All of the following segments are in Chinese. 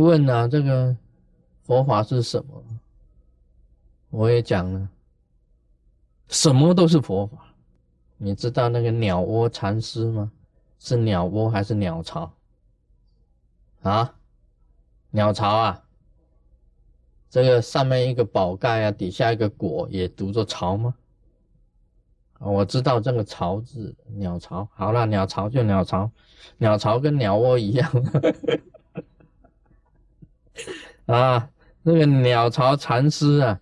问啊，这个佛法是什么？我也讲了，什么都是佛法。你知道那个鸟窝禅师吗？是鸟窝还是鸟巢？啊，鸟巢啊，这个上面一个宝盖啊，底下一个果，也读作巢吗？啊我知道这个巢字，鸟巢。好了，鸟巢就鸟巢，鸟巢跟鸟窝一样。啊，那个鸟巢禅师啊，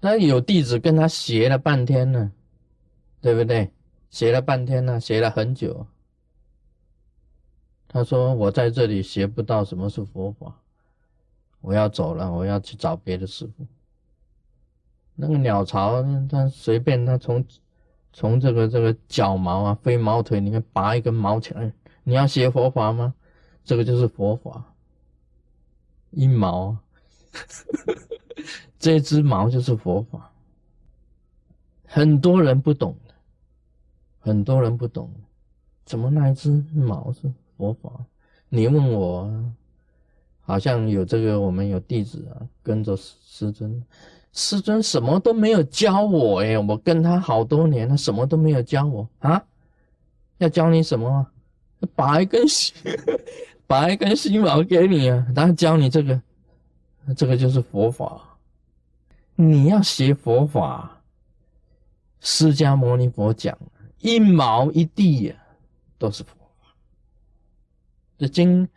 他有弟子跟他学了半天呢，对不对？学了半天呢，学了很久。他说：“我在这里学不到什么是佛法，我要走了，我要去找别的师傅。”那个鸟巢，他随便他从从这个这个脚毛啊、飞毛腿里面拔一根毛起来，你要学佛法吗？这个就是佛法。一毛，这只毛就是佛法。很多人不懂的，很多人不懂，怎么那一只毛是佛法？你问我，好像有这个，我们有弟子啊，跟着师尊，师尊什么都没有教我哎，我跟他好多年，他什么都没有教我啊？要教你什么？拔一根细，拔一根细毛给你啊，然后教你这个，这个就是佛法。你要学佛法，释迦牟尼佛讲，一毛一地呀，都是佛法。这今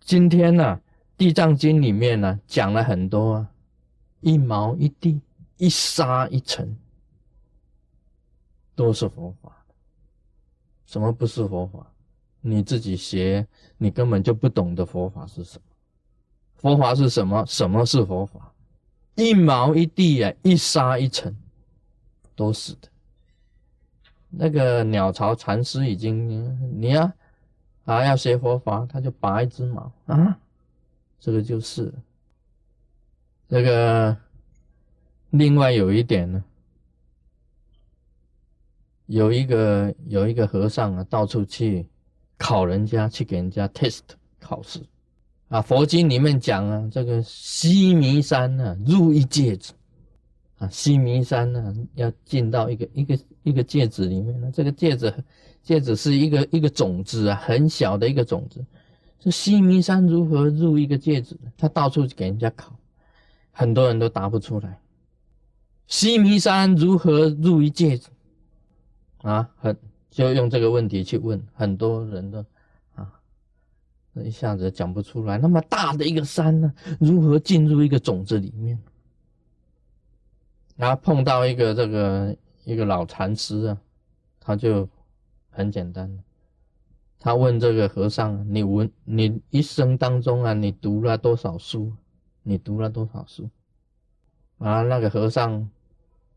今天呢，《地藏经》里面呢讲了很多啊，一毛一地，一沙一尘，都是佛法。什么不是佛法？你自己学，你根本就不懂得佛法是什么。佛法是什么？什么是佛法？一毛一地呀，一沙一尘，都是的。那个鸟巢禅师已经，你呀，啊要学佛法，他就拔一只毛啊，这个就是。这个另外有一点呢，有一个有一个和尚啊，到处去。考人家去给人家 test 考试啊，佛经里面讲啊，这个西弥山呢，入一戒指啊，西弥山呢要进到一个一个一个戒指里面呢，这个戒指戒指是一个一个种子啊，很小的一个种子。这西弥山如何入一个戒指？他到处给人家考，很多人都答不出来。西弥山如何入一戒指？啊，很。就用这个问题去问很多人的啊，一下子讲不出来。那么大的一个山呢，如何进入一个种子里面？然后碰到一个这个一个老禅师啊，他就很简单，他问这个和尚：“你闻你一生当中啊，你读了多少书？你读了多少书？”啊，那个和尚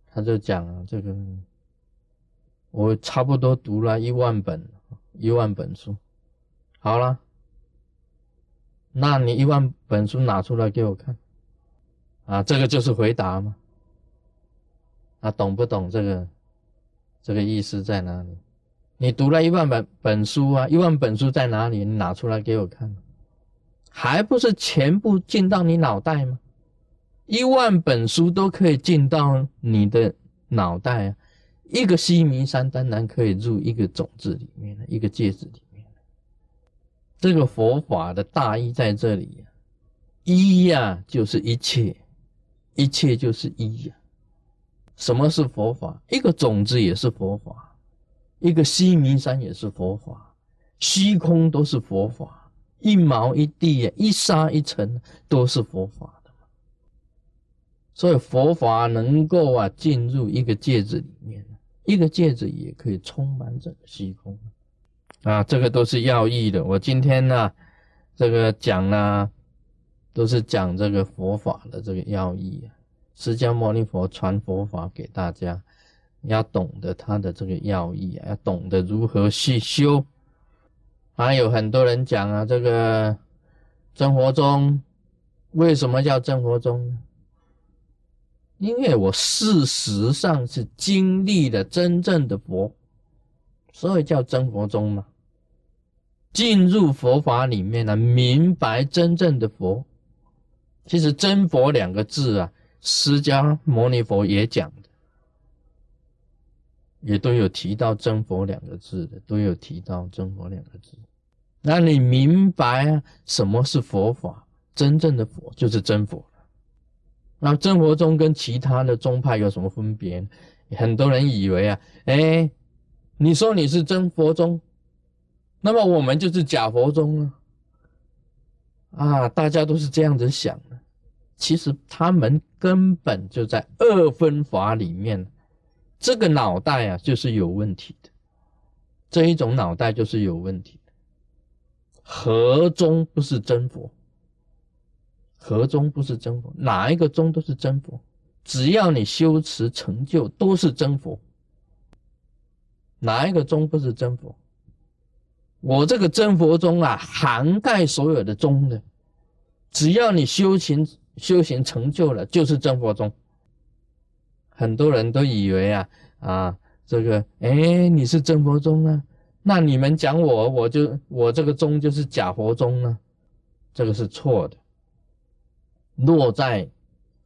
他就讲，这个。我差不多读了一万本，一万本书，好了，那你一万本书拿出来给我看，啊，这个就是回答吗？啊，懂不懂这个？这个意思在哪里？你读了一万本本书啊，一万本书在哪里？你拿出来给我看，还不是全部进到你脑袋吗？一万本书都可以进到你的脑袋啊。一个西弥山当然可以入一个种子里面一个戒指里面这个佛法的大意在这里呀，一呀就是一切，一切就是一呀。什么是佛法？一个种子也是佛法，一个西弥山也是佛法，虚空都是佛法，一毛一地呀，一沙一尘都是佛法的。所以佛法能够啊进入一个戒指里面。一个戒指也可以充满整个虚空，啊，这个都是要义的。我今天呢，这个讲呢，都是讲这个佛法的这个要义啊。释迦牟尼佛传佛法给大家，要懂得他的这个要义啊，要懂得如何去修。还有很多人讲啊，这个真佛宗为什么叫真佛宗呢？因为我事实上是经历了真正的佛，所以叫真佛宗嘛。进入佛法里面呢，明白真正的佛。其实“真佛”两个字啊，释迦牟尼佛也讲的，也都有提到“真佛”两个字的，都有提到“真佛”两个字。那你明白，什么是佛法？真正的佛就是真佛。那真佛宗跟其他的宗派有什么分别？很多人以为啊，哎，你说你是真佛宗，那么我们就是假佛宗啊！啊，大家都是这样子想的。其实他们根本就在二分法里面，这个脑袋啊就是有问题的，这一种脑袋就是有问题的。合宗不是真佛，何宗不是真佛，哪一个宗都是真佛，只要你修持成就，都是真佛。哪一个宗不是真佛？我这个真佛宗啊，涵盖所有的宗的，只要你修行修行成就了，就是真佛宗。很多人都以为啊啊，这个哎，你是真佛宗啊。那你们讲我，我就我这个宗就是假佛宗呢？这个是错的。落在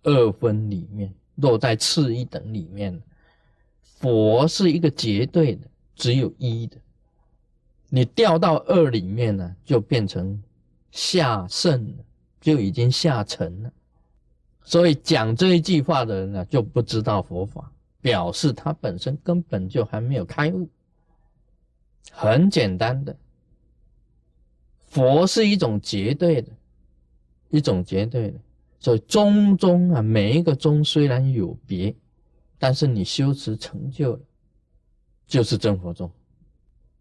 二分里面，落在次一等里面。佛是一个绝对的，只有一的。你掉到二里面呢，就变成下圣了，就已经下沉了。所以讲这一句话的人呢，就不知道佛法，表示他本身根本就还没有开悟。很简单的，佛是一种绝对的，一种绝对的，所以中宗啊，每一个宗虽然有别，但是你修持成就了，就是真佛宗。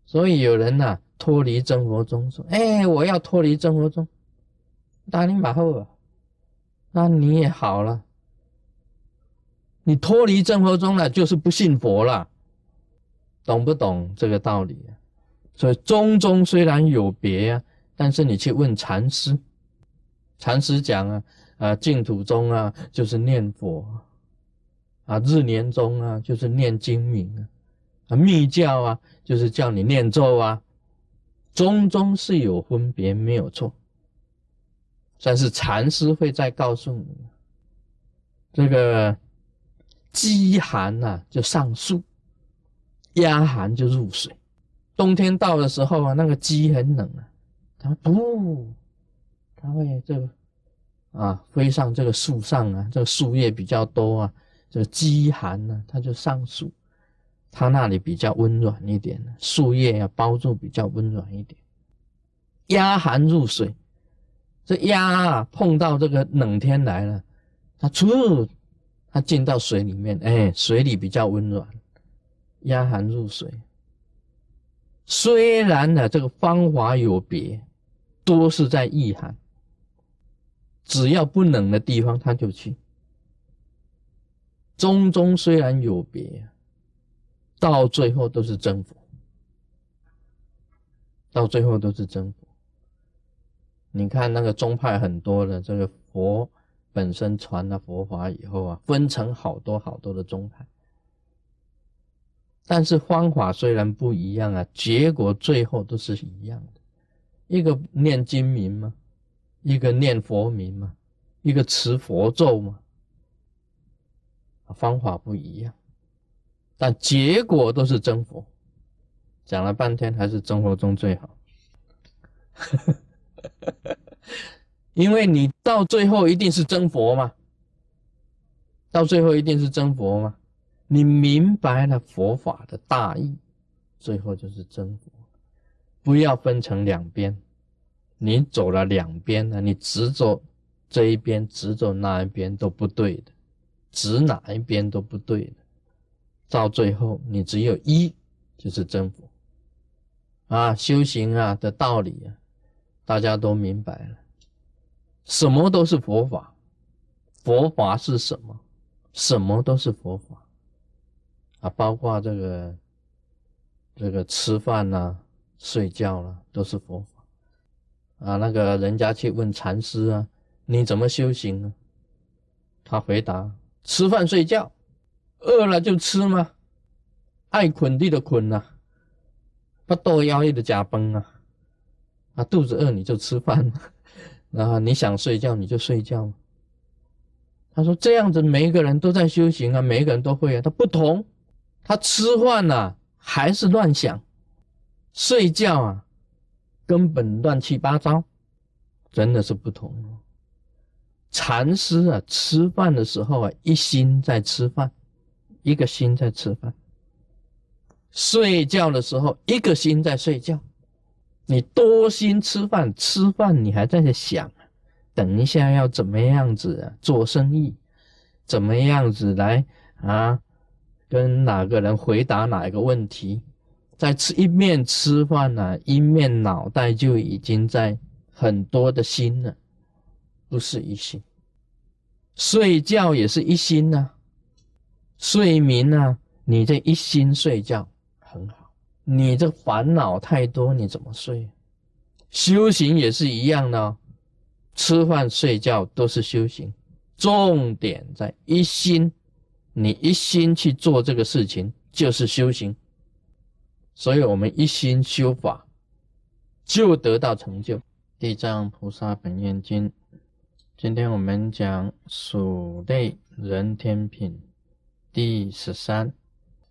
所以有人呐脱离真佛宗，说：“哎，我要脱离真佛宗。”大你马后啊，那你也好了，你脱离真佛宗了，就是不信佛了，懂不懂这个道理？所以中宗虽然有别啊，但是你去问禅师，禅师讲啊，啊净土宗啊就是念佛，啊日年宗啊就是念经名啊，啊密教啊就是叫你念咒啊，宗宗是有分别没有错，但是禅师会再告诉你，这个饥寒呐就上树，压寒就入水。冬天到的时候啊，那个鸡很冷啊，它不，它会这个啊飞上这个树上啊，这个树叶比较多啊，这个饥寒呢，它就上树，它那里比较温暖一点，树叶啊包住比较温暖一点。压寒入水，这鸭啊碰到这个冷天来了，它出，它进到水里面，哎，水里比较温暖，压寒入水。虽然呢，这个方法有别，都是在意寒。只要不冷的地方，他就去。中中虽然有别，到最后都是真佛。到最后都是真佛。你看那个宗派很多的，这个佛本身传了佛法以后啊，分成好多好多的宗派。但是方法虽然不一样啊，结果最后都是一样的。一个念经名吗，一个念佛名嘛，一个持佛咒嘛，方法不一样，但结果都是真佛。讲了半天还是真佛中最好，因为你到最后一定是真佛嘛，到最后一定是真佛嘛。你明白了佛法的大义，最后就是真佛。不要分成两边，你走了两边呢，你直走这一边，直走那一边都不对的，指哪一边都不对的。到最后，你只有一就是真佛。啊，修行啊的道理啊，大家都明白了。什么都是佛法，佛法是什么？什么都是佛法。啊，包括这个这个吃饭呐、睡觉啦，都是佛法。啊，那个人家去问禅师啊，你怎么修行呢？他回答：吃饭睡觉，饿了就吃嘛，爱捆地的捆呐，不多要力的加崩啊。啊，肚子饿你就吃饭，然后你想睡觉你就睡觉。他说这样子每一个人都在修行啊，每一个人都会啊，他不同，他吃饭呐还是乱想，睡觉啊根本乱七八糟，真的是不同。禅师啊，吃饭的时候啊，一心在吃饭，一个心在吃饭；睡觉的时候，一个心在睡觉。你多心吃饭，吃饭你还在想，等一下要怎么样子啊？做生意，怎么样子来啊？跟哪个人回答哪一个问题？在吃一面吃饭呢，一面脑袋就已经在很多的心了。不是一心，睡觉也是一心呐。睡眠呢，你这一心睡觉很好，你这烦恼太多，你怎么睡？修行也是一样的，吃饭睡觉都是修行，重点在一心，你一心去做这个事情就是修行。所以我们一心修法，就得到成就。地藏菩萨本愿经。今天我们讲属类人天品第十三，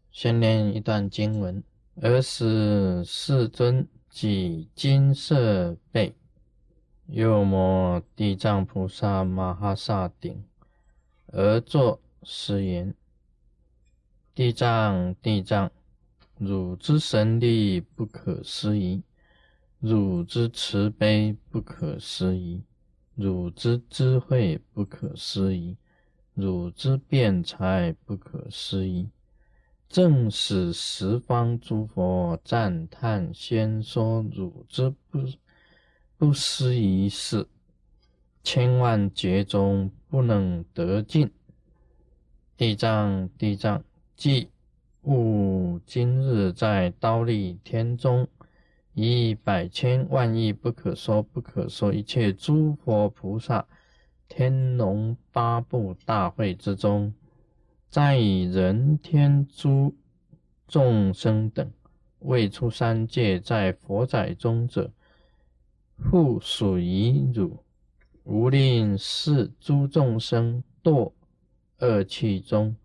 先念一段经文：尔时世尊即金色背，右摩地藏菩萨摩诃萨顶，而作是言：地藏地藏，汝之神力不可思议，汝之慈悲不可思议。汝之智慧不可思议，汝之辩才不可思议，正使十方诸佛赞叹，先说汝之不不思议事，千万劫中不能得尽。地藏地藏，即吾今日在刀立天中。以百千万亿不可说不可说一切诸佛菩萨天龙八部大会之中，在人天诸众生等未出三界在佛在中者，复属于汝，无令是诸众生堕恶趣中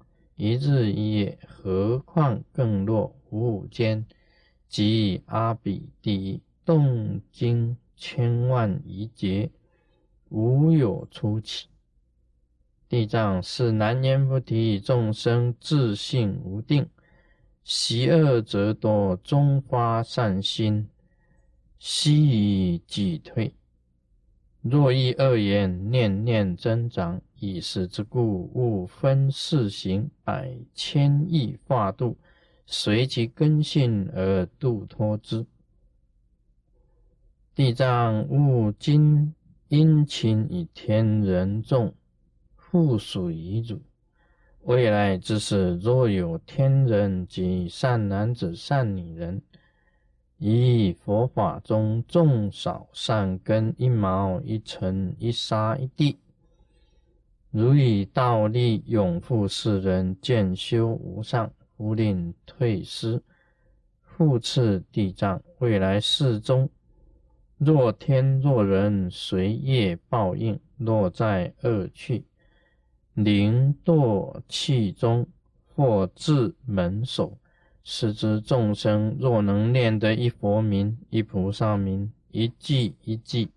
一日一夜，何况更若无间。即阿比地动经千万亿劫，无有出起。地藏是南言不提众生自性无定，习恶则多，终发善心，悉以己退。若依恶言，念念增长，以是之故，勿分世行，百千亿化度。随其根性而度脱之。地藏勿今殷勤以天人众，复属于汝。未来之事，若有天人及善男子、善女人，以佛法中种少善根一毛一尘一沙一地，如以道力永护世人，见修无上。无令退失，复次地藏，未来世中，若天若人随业报应，落在恶趣，灵堕气中，或自门首，使之众生若能念得一佛名、一菩萨名、一记一记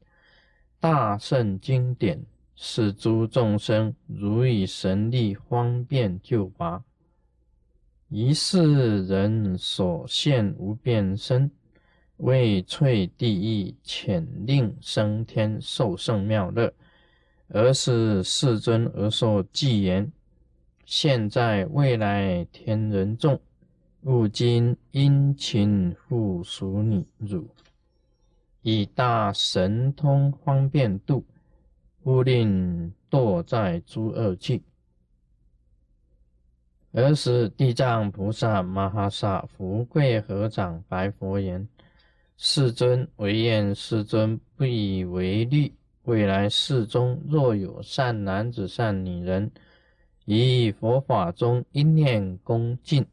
大圣经典，使诸众生如以神力方便救拔。一世人所现无变身，为摧地狱，遣令升天，受圣妙乐。而是世尊而说偈言：现在未来天人众，吾今殷勤复属你汝，以大神通方便度，勿令堕在诸恶趣。尔时，地藏菩萨摩诃萨福贵合掌，白佛言：“世尊，唯愿世尊不以为虑。未来世中，若有善男子、善女人，以佛法中一念恭敬，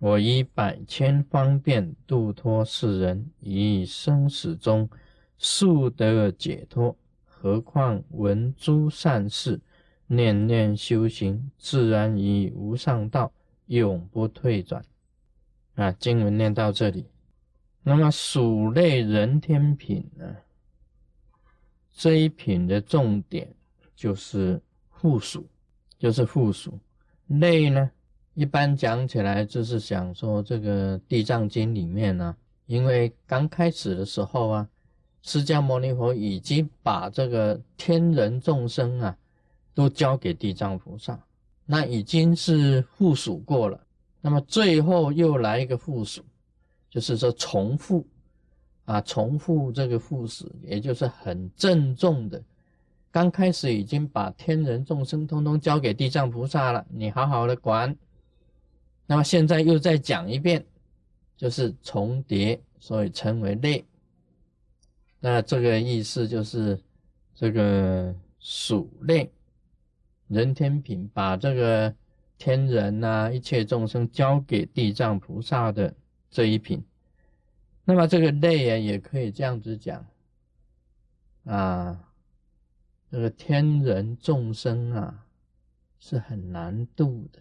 我以百千方便度脱世人，以生死中速得解脱，何况闻诸善事，念念修行，自然以无上道，永不退转。啊，经文念到这里，那么属类人天品呢？这一品的重点就是附属，就是附属类呢。一般讲起来，就是想说这个《地藏经》里面呢，因为刚开始的时候啊，释迦牟尼佛已经把这个天人众生啊，都交给地藏菩萨，那已经是附属过了。那么最后又来一个附属，就是说重复啊，重复这个附属，也就是很郑重的。刚开始已经把天人众生通通交给地藏菩萨了，你好好的管。那么现在又再讲一遍，就是重叠，所以称为类。那这个意思就是这个属类人天品，把这个天人呐一切众生交给地藏菩萨的这一品。那么这个类啊，也可以这样子讲啊，这个天人众生啊是很难度的。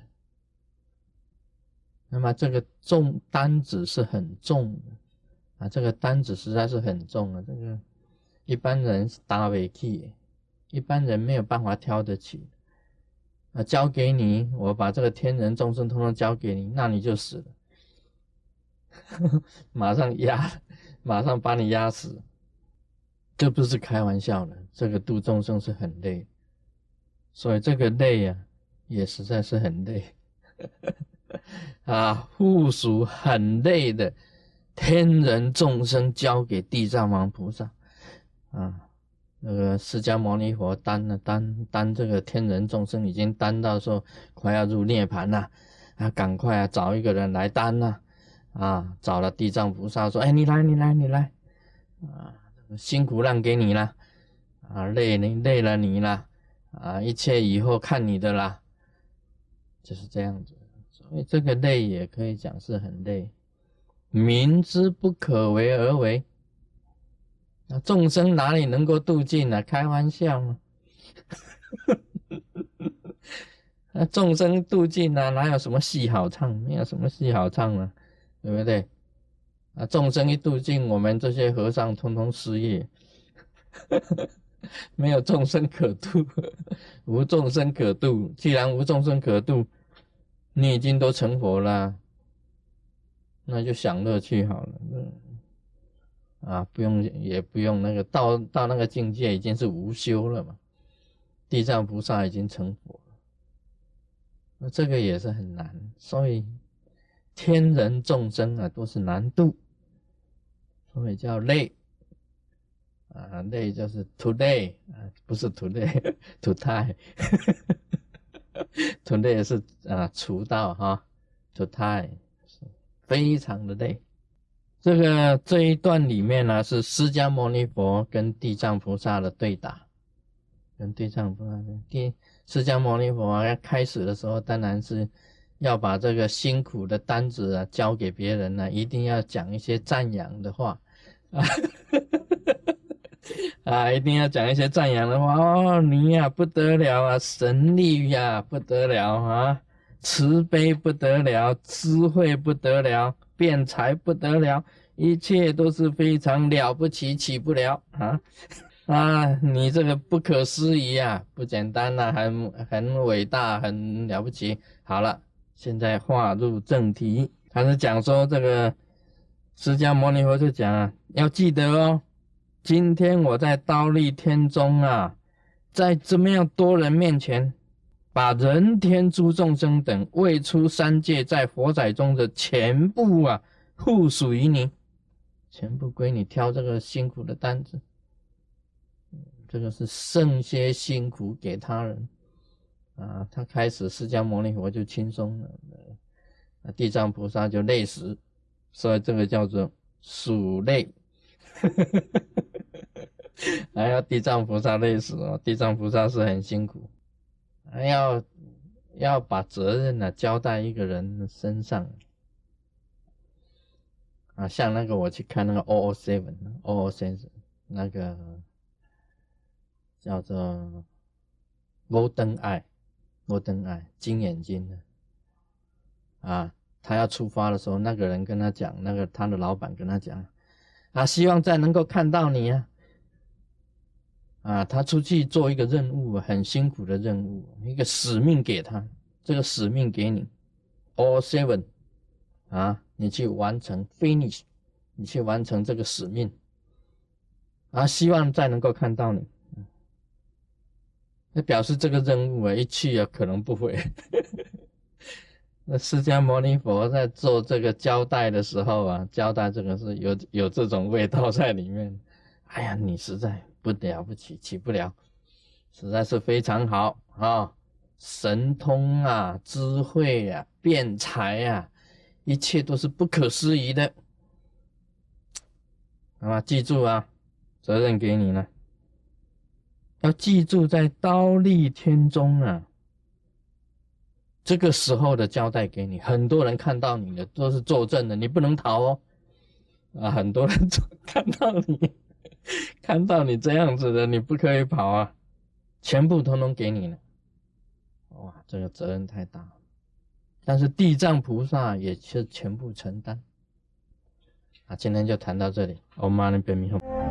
那么这个重担子是很重的啊，这个担子实在是很重啊，这个一般人是搭不起，一般人没有办法挑得起啊。交给你，我把这个天人众生通通交给你，那你就死了，马上压，马上把你压死，这不是开玩笑的。这个度众生是很累，所以这个累呀，也实在是很累。啊，附属很累的天人众生交给地藏王菩萨。啊，那个释迦牟尼佛担了担担这个天人众生已经担到说快要入涅盘了啊，赶快啊找一个人来担呐啊，找了地藏菩萨说，哎，你来你来你来。啊，辛苦让给你了啊，累你累了你了啊，一切以后看你的啦，就是这样子。因为这个累也可以讲是很累，明知不可为而为，那众生哪里能够度尽呢？开玩笑吗？那众生度尽啊，哪有什么戏好唱？没有什么戏好唱啊，对不对？啊，众生一度尽，我们这些和尚通通失业，没有众生可度，无众生可度。既然无众生可度，你已经都成佛了，那就享乐去好了。嗯，啊，不用也不用那个到到那个境界已经是无修了嘛。地藏菩萨已经成佛了，那这个也是很难。所以天人众生啊都是难度，所以叫累。啊，累就是 today 啊，不是 today，to die。团队也是啊，出道哈，就太非常的累。这个这一段里面呢，是释迦牟尼佛跟地藏菩萨的对打，跟地藏菩萨的地释迦牟尼佛要开始的时候，当然是要把这个辛苦的单子啊交给别人呢，一定要讲一些赞扬的话啊。啊，一定要讲一些赞扬的话哦！你呀不得了啊，神力呀不得了啊，慈悲不得了，智慧不得了，辩才不得了，一切都是非常了不起，起不了啊 啊！你这个不可思议啊，不简单呐，很很伟大，很了不起。好了，现在话入正题，还是讲说这个释迦牟尼佛就讲啊，要记得哦。今天我在刀立天中啊，在这么样多人面前，把人天诸众生等未出三界在佛仔中的全部啊，附属于你，全部归你挑这个辛苦的担子。这个是剩些辛苦给他人啊，他开始释迦牟尼佛就轻松了，啊，地藏菩萨就累死，所以这个叫做属累。还要地藏菩萨累死哦，地藏菩萨是很辛苦，还要要把责任呢交代一个人身上。啊，像那个我去看那个 O O Seven O O Seven 那个叫做摩登爱，摩登爱金眼睛的。啊，他要出发的时候，那个人跟他讲，那个他的老板跟他讲，啊，希望再能够看到你啊，啊，他出去做一个任务，很辛苦的任务，一个使命给他，这个使命给你，all seven，啊，你去完成，finish，你去完成这个使命。啊，希望再能够看到你，那表示这个任务啊，一去啊，可能不会。那释迦牟尼佛在做这个交代的时候啊，交代这个是有有这种味道在里面。哎呀，你实在不了不起，起不了，实在是非常好啊，神通啊，智慧呀，辩才呀，一切都是不可思议的。啊，记住啊。责任给你了，要记住，在刀立天中啊，这个时候的交代给你，很多人看到你的都是作证的，你不能逃哦。啊，很多人 看到你，看到你这样子的，你不可以跑啊，全部通通给你了。哇，这个责任太大了，但是地藏菩萨也是全部承担。啊，今天就谈到这里，我妈那边没有。